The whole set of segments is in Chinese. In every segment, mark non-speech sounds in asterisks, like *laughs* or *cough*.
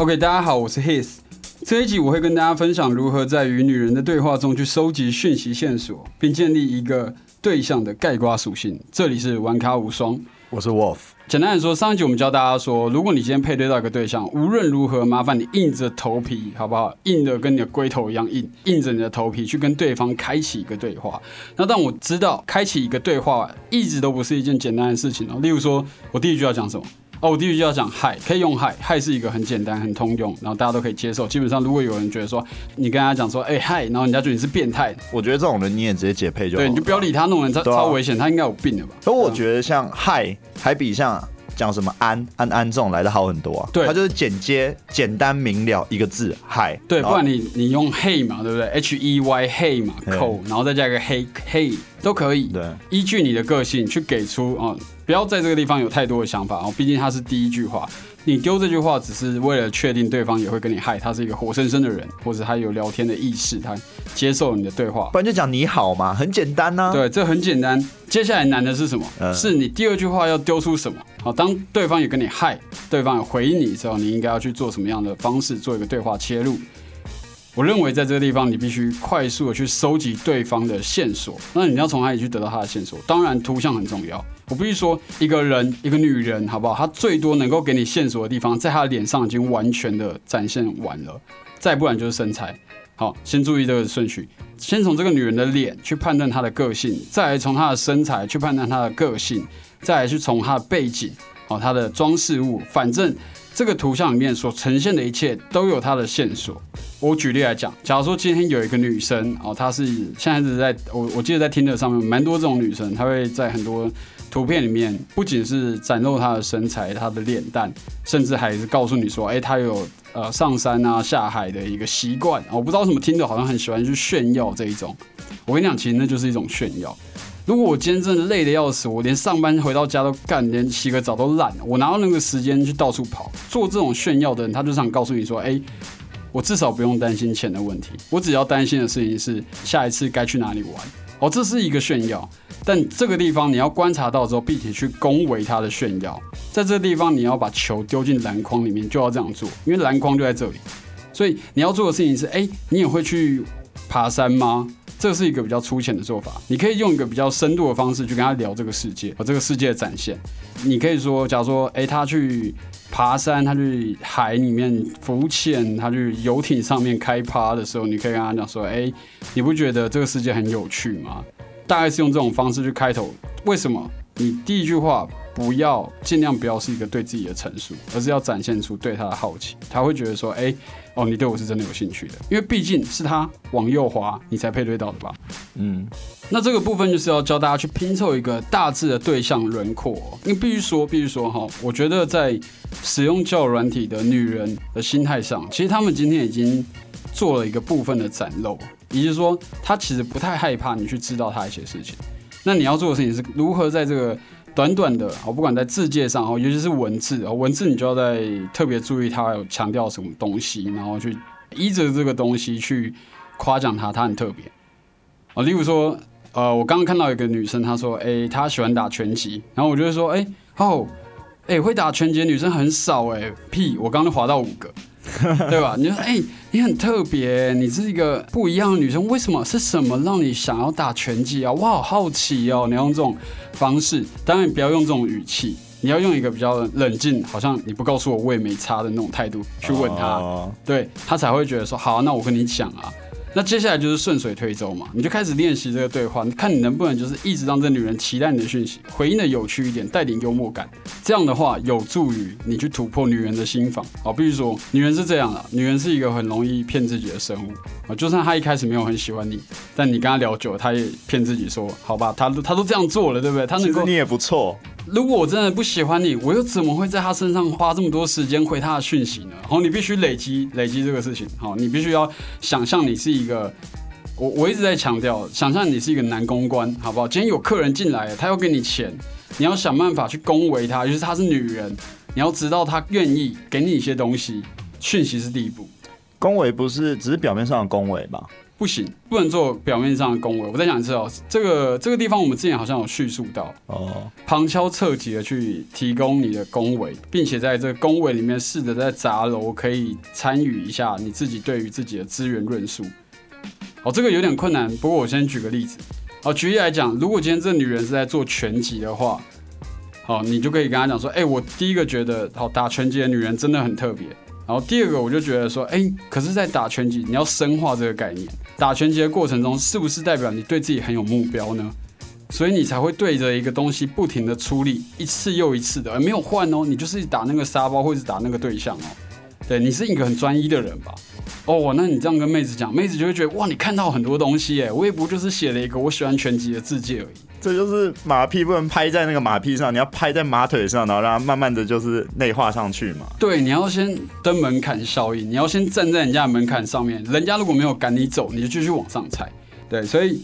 OK，大家好，我是 His。这一集我会跟大家分享如何在与女人的对话中去收集讯息线索，并建立一个对象的盖瓜属性。这里是玩咖无双，我是 Wolf。简单来说，上一集我们教大家说，如果你今天配对到一个对象，无论如何，麻烦你硬着头皮，好不好？硬的跟你的龟头一样硬，硬着你的头皮去跟对方开启一个对话。那但我知道，开启一个对话一直都不是一件简单的事情哦。例如说，我第一句要讲什么？哦，我第一句要讲嗨，可以用嗨，嗨是一个很简单、很通用，然后大家都可以接受。基本上，如果有人觉得说你跟他讲说，哎嗨，然后人家觉得你是变态，我觉得这种人你也直接解配就好。对，你就不要理他，那种人超超危险，他应该有病了吧？可我觉得像嗨，还比像讲什么安安安这种来的好很多啊。对，它就是简洁、简单明了一个字嗨。对，不然你你用嘿嘛，对不对？H E Y 嘿嘛，扣，然后再加一个嘿嘿都可以。对，依据你的个性去给出啊。不要在这个地方有太多的想法哦，毕竟他是第一句话，你丢这句话只是为了确定对方也会跟你嗨，他是一个活生生的人，或者他有聊天的意识，他接受你的对话，不然就讲你好嘛，很简单呐。对，这很简单。接下来难的是什么？是你第二句话要丢出什么？好，当对方也跟你嗨，对方有回应你之后，你应该要去做什么样的方式做一个对话切入？我认为在这个地方，你必须快速的去收集对方的线索。那你要从哪里去得到他的线索？当然，图像很重要。我必须说，一个人，一个女人，好不好？她最多能够给你线索的地方，在她的脸上已经完全的展现完了。再不然就是身材。好，先注意这个顺序。先从这个女人的脸去判断她的个性，再来从她的身材去判断她的个性，再来去从她的背景，好，她的装饰物，反正。这个图像里面所呈现的一切都有它的线索。我举例来讲，假如说今天有一个女生哦，她是现在是在我我记得在听的上面蛮多这种女生，她会在很多图片里面不仅是展露她的身材、她的脸蛋，甚至还是告诉你说，哎，她有呃上山啊下海的一个习惯。我不知道什么听的，好像很喜欢去炫耀这一种。我跟你讲，其实那就是一种炫耀。如果我今天真的累得要死，我连上班回到家都干，连洗个澡都懒，我哪有那个时间去到处跑？做这种炫耀的人，他就想告诉你说：“哎，我至少不用担心钱的问题，我只要担心的事情是下一次该去哪里玩。”哦，这是一个炫耀，但这个地方你要观察到之后，并且去恭维他的炫耀。在这个地方，你要把球丢进篮筐里面，就要这样做，因为篮筐就在这里。所以你要做的事情是：哎，你也会去爬山吗？这是一个比较粗浅的做法，你可以用一个比较深度的方式去跟他聊这个世界和这个世界的展现。你可以说，假如说，哎，他去爬山，他去海里面浮潜，他去游艇上面开趴的时候，你可以跟他讲说，哎，你不觉得这个世界很有趣吗？大概是用这种方式去开头。为什么？你第一句话不要尽量不要是一个对自己的陈述，而是要展现出对他的好奇，他会觉得说，哎。哦，你对我是真的有兴趣的，因为毕竟是他往右滑，你才配对到的吧？嗯，那这个部分就是要教大家去拼凑一个大致的对象轮廓。因为必须说，必须说哈，我觉得在使用交友软体的女人的心态上，其实他们今天已经做了一个部分的展露，也就是说，他其实不太害怕你去知道他一些事情。那你要做的事情是如何在这个短短的，我不管在字界上哦，尤其是文字哦，文字你就要在特别注意它有强调什么东西，然后去依着这个东西去夸奖它，它很特别啊。例如说，呃，我刚刚看到一个女生，她说，哎，她喜欢打拳击，然后我就会说，哎，哦，哎，会打拳击的女生很少，哎，屁，我刚刚划到五个。对吧？*laughs* 你说，哎，你很特别，你是一个不一样的女生，为什么？是什么让你想要打拳击啊？我好好奇哦。你用这种方式，当然不要用这种语气，你要用一个比较冷静，好像你不告诉我我也没差的那种态度去问他，对他才会觉得说，好，那我跟你讲啊。那接下来就是顺水推舟嘛，你就开始练习这个对话，你看你能不能就是一直让这女人期待你的讯息，回应的有趣一点，带点幽默感，这样的话有助于你去突破女人的心房啊。比如说，女人是这样的，女人是一个很容易骗自己的生物啊，就算她一开始没有很喜欢你，但你跟她聊久，了，她也骗自己说，好吧，她都她都这样做了，对不对？她能够你也不错。如果我真的不喜欢你，我又怎么会在他身上花这么多时间回他的讯息呢？好，你必须累积累积这个事情。好，你必须要想象你是一个，我我一直在强调，想象你是一个男公关，好不好？今天有客人进来，他要给你钱，你要想办法去恭维他，就是他是女人，你要知道他愿意给你一些东西，讯息是第一步。恭维不是只是表面上的恭维吧？不行，不能做表面上的恭维。我再讲一次哦，这个这个地方我们之前好像有叙述到哦，旁敲侧击的去提供你的恭维，并且在这个恭维里面试着在砸楼，可以参与一下你自己对于自己的资源论述。哦，这个有点困难，不过我先举个例子。哦，举例来讲，如果今天这女人是在做拳击的话，好，你就可以跟她讲说，哎，我第一个觉得，好打拳击的女人真的很特别。然后第二个，我就觉得说，哎，可是，在打拳击，你要深化这个概念。打拳击的过程中，是不是代表你对自己很有目标呢？所以你才会对着一个东西不停的出力，一次又一次的，而没有换哦，你就是打那个沙包，或者是打那个对象哦。对你是一个很专一的人吧？哦，那你这样跟妹子讲，妹子就会觉得哇，你看到很多东西诶，我也不就是写了一个我喜欢拳击的字迹而已。这就是马屁不能拍在那个马屁上，你要拍在马腿上，然后让它慢慢的就是内化上去嘛。对，你要先登门槛效应，你要先站在人家的门槛上面，人家如果没有赶你走，你就继续往上踩。对，所以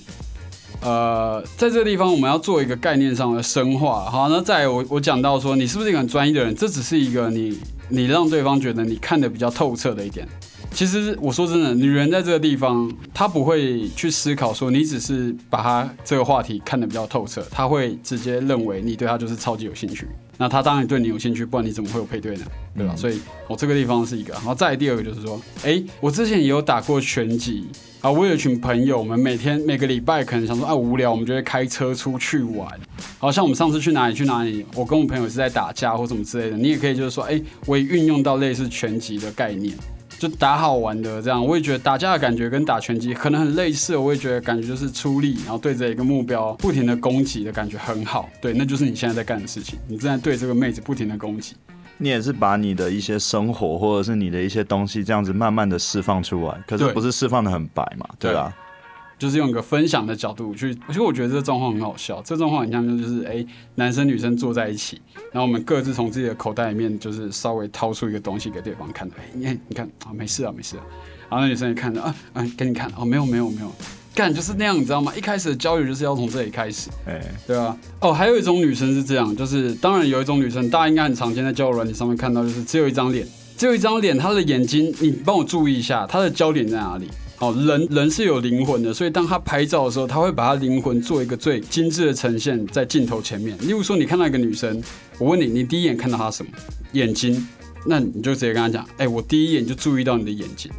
呃，在这个地方我们要做一个概念上的深化。好，那在我我讲到说，你是不是一个很专一的人？这只是一个你你让对方觉得你看的比较透彻的一点。其实我说真的，女人在这个地方，她不会去思考说你只是把她这个话题看得比较透彻，她会直接认为你对她就是超级有兴趣。那她当然对你有兴趣，不然你怎么会有配对呢？对吧？所以我这个地方是一个。然后再第二个就是说，哎，我之前也有打过拳击啊，我有一群朋友，我们每天每个礼拜可能想说啊无聊，我们就会开车出去玩。好像我们上次去哪里去哪里，我跟我朋友是在打架或什么之类的，你也可以就是说，哎，我也运用到类似拳击的概念。就打好玩的这样，我也觉得打架的感觉跟打拳击可能很类似。我也觉得感觉就是出力，然后对着一个目标不停的攻击的感觉很好。对，那就是你现在在干的事情。你正在对这个妹子不停的攻击。你也是把你的一些生活或者是你的一些东西这样子慢慢的释放出来，可是不是释放的很白嘛？对啊。就是用一个分享的角度去，其实我觉得这个状况很好笑。这个状况很像就是，哎，男生女生坐在一起，然后我们各自从自己的口袋里面，就是稍微掏出一个东西给对方看。哎，你看，你看啊，没事啊，没事。然后那女生也看着啊，啊，给你看哦，没有，没有，没有，干就是那样，你知道吗？一开始的交流就是要从这里开始，哎，对啊。哦，还有一种女生是这样，就是当然有一种女生，大家应该很常见在交友软件上面看到，就是只有一张脸，只有一张脸，她的眼睛，你帮我注意一下，她的焦点在哪里？哦，人人是有灵魂的，所以当他拍照的时候，他会把他灵魂做一个最精致的呈现在镜头前面。例如说，你看到一个女生，我问你，你第一眼看到她什么？眼睛，那你就直接跟她讲，哎，我第一眼就注意到你的眼睛，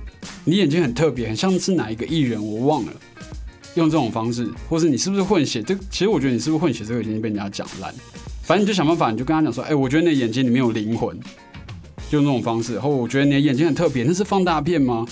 你眼睛很特别，很像是哪一个艺人，我忘了。用这种方式，或是你是不是混血？这其实我觉得你是不是混血，这个已经被人家讲烂。反正你就想办法，你就跟他讲说，哎，我觉得你的眼睛里面有灵魂，就用这种方式。然后我觉得你的眼睛很特别，那是放大片吗？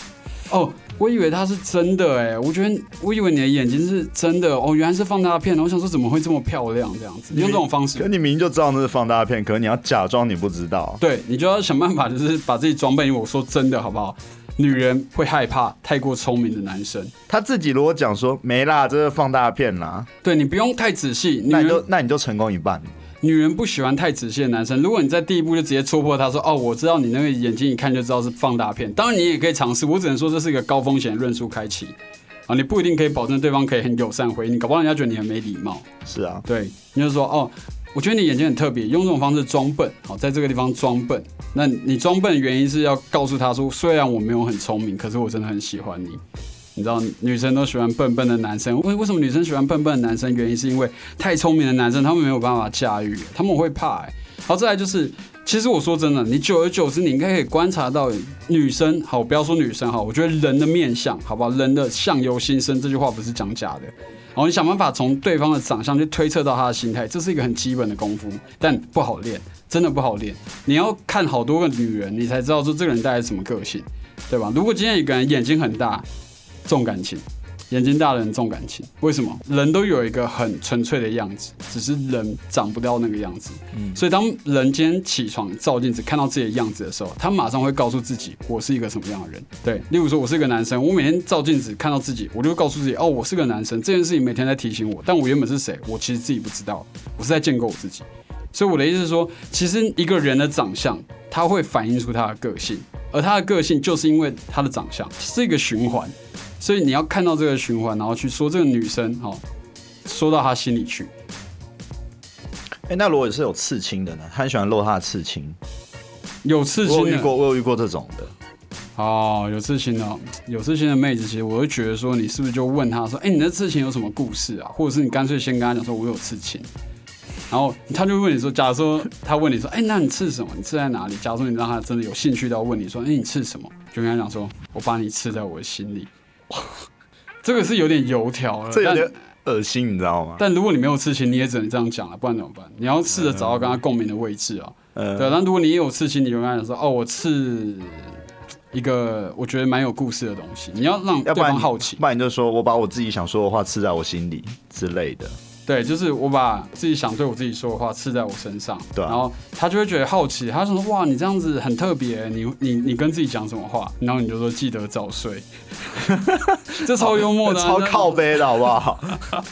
哦。我以为它是真的哎，我觉得我以为你的眼睛是真的哦，原来是放大片。我想说怎么会这么漂亮这样子？你用这种方式，可你明明就知道那是放大片，可你要假装你不知道。对你就要想办法，就是把自己装备。因为我说真的好不好？女人会害怕太过聪明的男生。他自己如果讲说没啦，这是放大片啦。对你不用太仔细，那你就那你就成功一半。女人不喜欢太仔细的男生。如果你在第一步就直接戳破他说：“哦，我知道你那个眼睛一看就知道是放大片。”当然你也可以尝试，我只能说这是一个高风险论述开启啊，你不一定可以保证对方可以很友善回应，搞不好人家觉得你很没礼貌。是啊，对，你就说：“哦，我觉得你眼睛很特别，用这种方式装笨，好，在这个地方装笨。那你装笨的原因是要告诉他说，虽然我没有很聪明，可是我真的很喜欢你。”你知道女生都喜欢笨笨的男生，为为什么女生喜欢笨笨的男生？原因是因为太聪明的男生他们没有办法驾驭，他们会怕。好，再来就是，其实我说真的，你久而久之，你应该可以观察到女生，好，不要说女生，好，我觉得人的面相，好不好？人的相由心生，这句话不是讲假的。好，你想办法从对方的长相去推测到他的心态，这是一个很基本的功夫，但不好练，真的不好练。你要看好多个女人，你才知道说这个人大概什么个性，对吧？如果今天一个人眼睛很大，重感情，眼睛大的人重感情，为什么？人都有一个很纯粹的样子，只是人长不到那个样子。嗯，所以当人今天起床照镜子看到自己的样子的时候，他马上会告诉自己，我是一个什么样的人。对，例如说，我是一个男生，我每天照镜子看到自己，我就告诉自己，哦，我是个男生。这件事情每天在提醒我，但我原本是谁，我其实自己不知道，我是在建构我自己。所以我的意思是说，其实一个人的长相，他会反映出他的个性，而他的个性就是因为他的长相，是一个循环。所以你要看到这个循环，然后去说这个女生，哈，说到她心里去。哎，那如果是有刺青的呢？她很喜欢露她的刺青。有刺青，我遇过，我有遇过这种的。哦，有刺青的，有刺青的妹子，其实我会觉得说，你是不是就问她说，哎，你的刺青有什么故事啊？或者是你干脆先跟她讲说，我有刺青，然后他就问你说，假如说他问你说，哎，那你刺什么？你刺在哪里？假如说你让他真的有兴趣到问你说，哎，你刺什么？就跟他讲说，我把你刺在我的心里。*laughs* 这个是有点油条了，这有点恶心，你知道吗？但如果你没有刺青，你也只能这样讲了，不然怎么办？你要试着找到跟他共鸣的位置啊。对，但如果你也有刺青，你就跟他讲说，哦，我刺一个我觉得蛮有故事的东西，你要让对方好奇，不然你就说我把我自己想说的话刺在我心里之类的。对，就是我把自己想对我自己说的话刺在我身上，对，然后他就会觉得好奇，他说：“哇，你这样子很特别，你你你跟自己讲什么话？”然后你就说：“记得早睡。*laughs* ”这超幽默的，*laughs* 超靠背的好不好？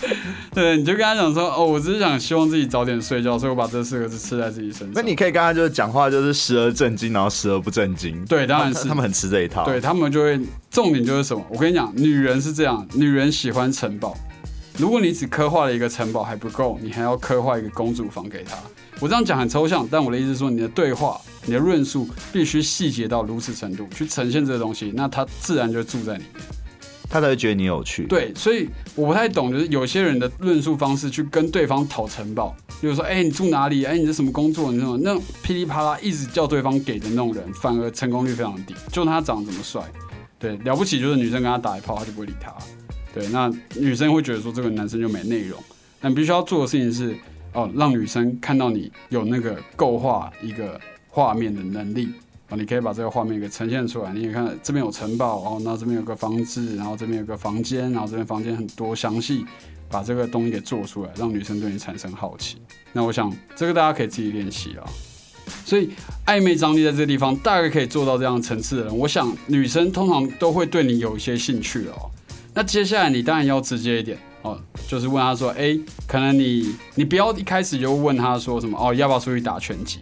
*laughs* 对，你就跟他讲说：“哦，我只是想希望自己早点睡觉，所以我把这四个字刺在自己身上。”那你可以跟他就是讲话，就是时而震惊，然后时而不震惊。对，当然是他们很吃这一套。对他们就会重点就是什么？我跟你讲，女人是这样，女人喜欢城堡。如果你只刻画了一个城堡还不够，你还要刻画一个公主房给她。我这样讲很抽象，但我的意思是说，你的对话、你的论述必须细节到如此程度，去呈现这个东西，那他自然就住在里面，他才会觉得你有趣。对，所以我不太懂，就是有些人的论述方式去跟对方讨城堡，比如说，哎，你住哪里？哎，你是什么工作？你那种那种噼里啪啦一直叫对方给的那种人，反而成功率非常低。就他长得怎么帅，对，了不起就是女生跟他打一炮，他就不会理他。对，那女生会觉得说这个男生就没内容，但必须要做的事情是，哦，让女生看到你有那个构画一个画面的能力，哦，你可以把这个画面给呈现出来。你也看这边有城堡，哦，那这边有个房子，然后这边有个房间，然后这边房间很多详细，把这个东西给做出来，让女生对你产生好奇。那我想这个大家可以自己练习啊。所以暧昧张力在这个地方大概可以做到这样层次的人，我想女生通常都会对你有一些兴趣哦。那接下来你当然要直接一点哦，就是问他说，哎，可能你你不要一开始就问他说什么哦，要不要出去打拳击？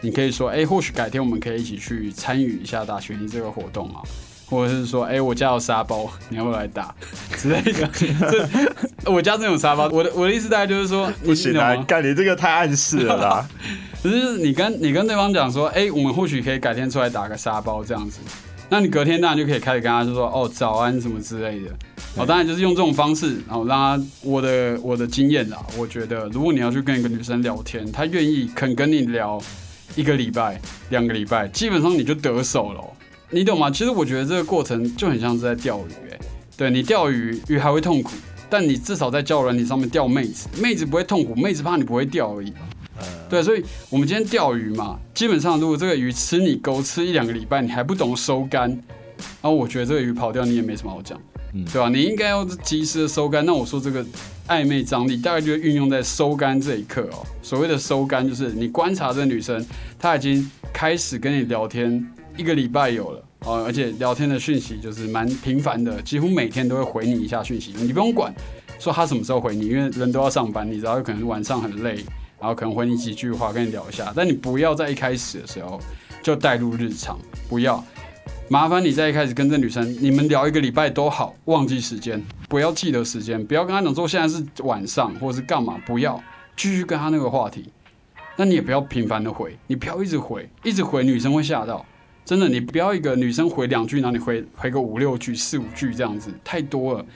你可以说，哎，或许改天我们可以一起去参与一下打拳击这个活动啊，或者是说，哎，我家有沙包，*laughs* 你要不要来打 *laughs* 之类的？我家真有沙包。我的我的意思大概就是说，不行啊，干你这个太暗示了啦。*laughs* 只是你跟你跟对方讲说，哎，我们或许可以改天出来打个沙包这样子。那你隔天当然就可以开始跟他就说哦早安什么之类的，哦当然就是用这种方式，然后让他我的我的经验啦，我觉得如果你要去跟一个女生聊天，她愿意肯跟你聊一个礼拜、两个礼拜，基本上你就得手了，你懂吗？其实我觉得这个过程就很像是在钓鱼，哎，对你钓鱼鱼还会痛苦，但你至少在交友软体上面钓妹子，妹子不会痛苦，妹子怕你不会钓而已。对，所以我们今天钓鱼嘛，基本上如果这个鱼吃你钩吃一两个礼拜，你还不懂收竿，然后我觉得这个鱼跑掉你也没什么好讲，嗯，对吧？你应该要及时的收竿。那我说这个暧昧张力大概就运用在收竿这一刻哦。所谓的收竿就是你观察这女生，她已经开始跟你聊天一个礼拜有了哦，而且聊天的讯息就是蛮频繁的，几乎每天都会回你一下讯息。你不用管说她什么时候回你，因为人都要上班，你知道有可能晚上很累。然后可能回你几句话，跟你聊一下，但你不要在一开始的时候就带入日常，不要。麻烦你在一开始跟这女生，你们聊一个礼拜都好，忘记时间，不要记得时间，不要跟她讲说现在是晚上或者是干嘛，不要。继续跟她那个话题，那你也不要频繁的回，你不要一直回，一直回女生会吓到，真的，你不要一个女生回两句，然后你回回个五六句、四五句这样子，太多了，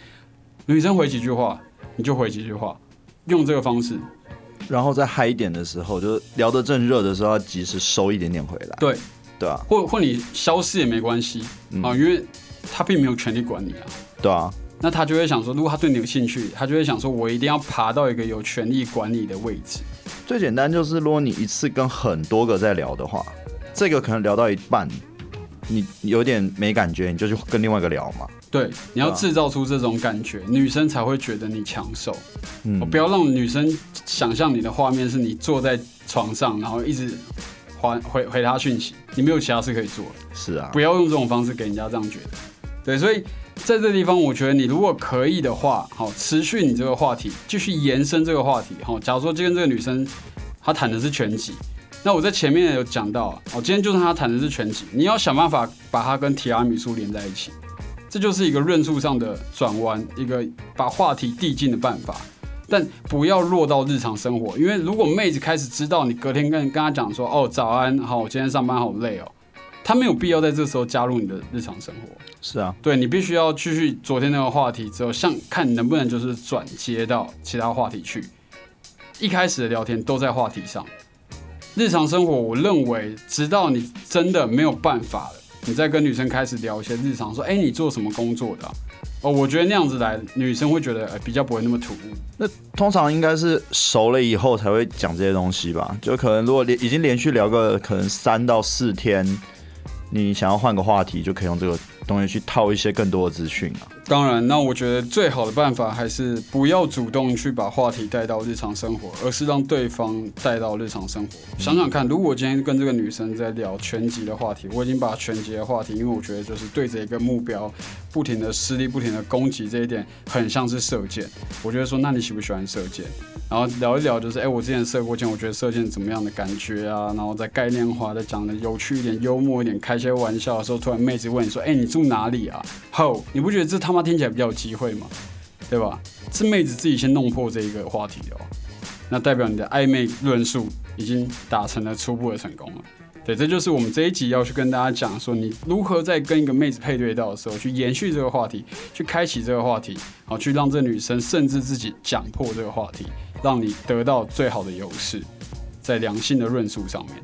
女生回几句话你就回几句话，用这个方式。然后在嗨一点的时候，就是聊得正热的时候，要及时收一点点回来。对，对啊，或或你消失也没关系啊，因为他并没有权利管你啊。对啊，那他就会想说，如果他对你有兴趣，他就会想说，我一定要爬到一个有权利管理的位置。最简单就是，如果你一次跟很多个在聊的话，这个可能聊到一半，你有点没感觉，你就去跟另外一个聊嘛。对，你要制造出这种感觉，女生才会觉得你抢手。嗯，不要让女生想象你的画面是你坐在床上，然后一直回回回她讯息，你没有其他事可以做。是啊，不要用这种方式给人家这样觉得。对，所以在这地方，我觉得你如果可以的话，好，持续你这个话题，继续延伸这个话题。好，假如说今天这个女生她谈的是拳击，那我在前面有讲到，哦，今天就算她谈的是拳击，你要想办法把她跟提拉米苏连在一起。这就是一个论述上的转弯，一个把话题递进的办法，但不要落到日常生活，因为如果妹子开始知道你隔天跟跟她讲说，哦早安，好，我今天上班好累哦，她没有必要在这时候加入你的日常生活。是啊，对你必须要继续昨天那个话题之后，像看能不能就是转接到其他话题去。一开始的聊天都在话题上，日常生活，我认为直到你真的没有办法了，你在跟女生开始聊一些日常，说，哎，你做什么工作的？哦，我觉得那样子来，女生会觉得比较不会那么突兀。那通常应该是熟了以后才会讲这些东西吧？就可能如果连已经连续聊个可能三到四天，你想要换个话题，就可以用这个东西去套一些更多的资讯啊。当然，那我觉得最好的办法还是不要主动去把话题带到日常生活，而是让对方带到日常生活。想想看，如果今天跟这个女生在聊拳击的话题，我已经把拳击的话题，因为我觉得就是对着一个目标，不停的施力，不停的攻击，这一点很像是射箭。我觉得说，那你喜不喜欢射箭？然后聊一聊，就是哎，我之前射过箭，我觉得射箭怎么样的感觉啊？然后在概念化的讲的有趣一点、幽默一点、开些玩笑的时候，突然妹子问你说：“哎，你住哪里啊？”后你不觉得这他 *laughs* 妈听起来比较有机会嘛？对吧？是妹子自己先弄破这一个话题哦，那代表你的暧昧论述已经达成了初步的成功了。对，这就是我们这一集要去跟大家讲说，你如何在跟一个妹子配对到的时候，去延续这个话题，去开启这个话题，好，去让这女生甚至自己讲破这个话题，让你得到最好的优势，在良性的论述上面。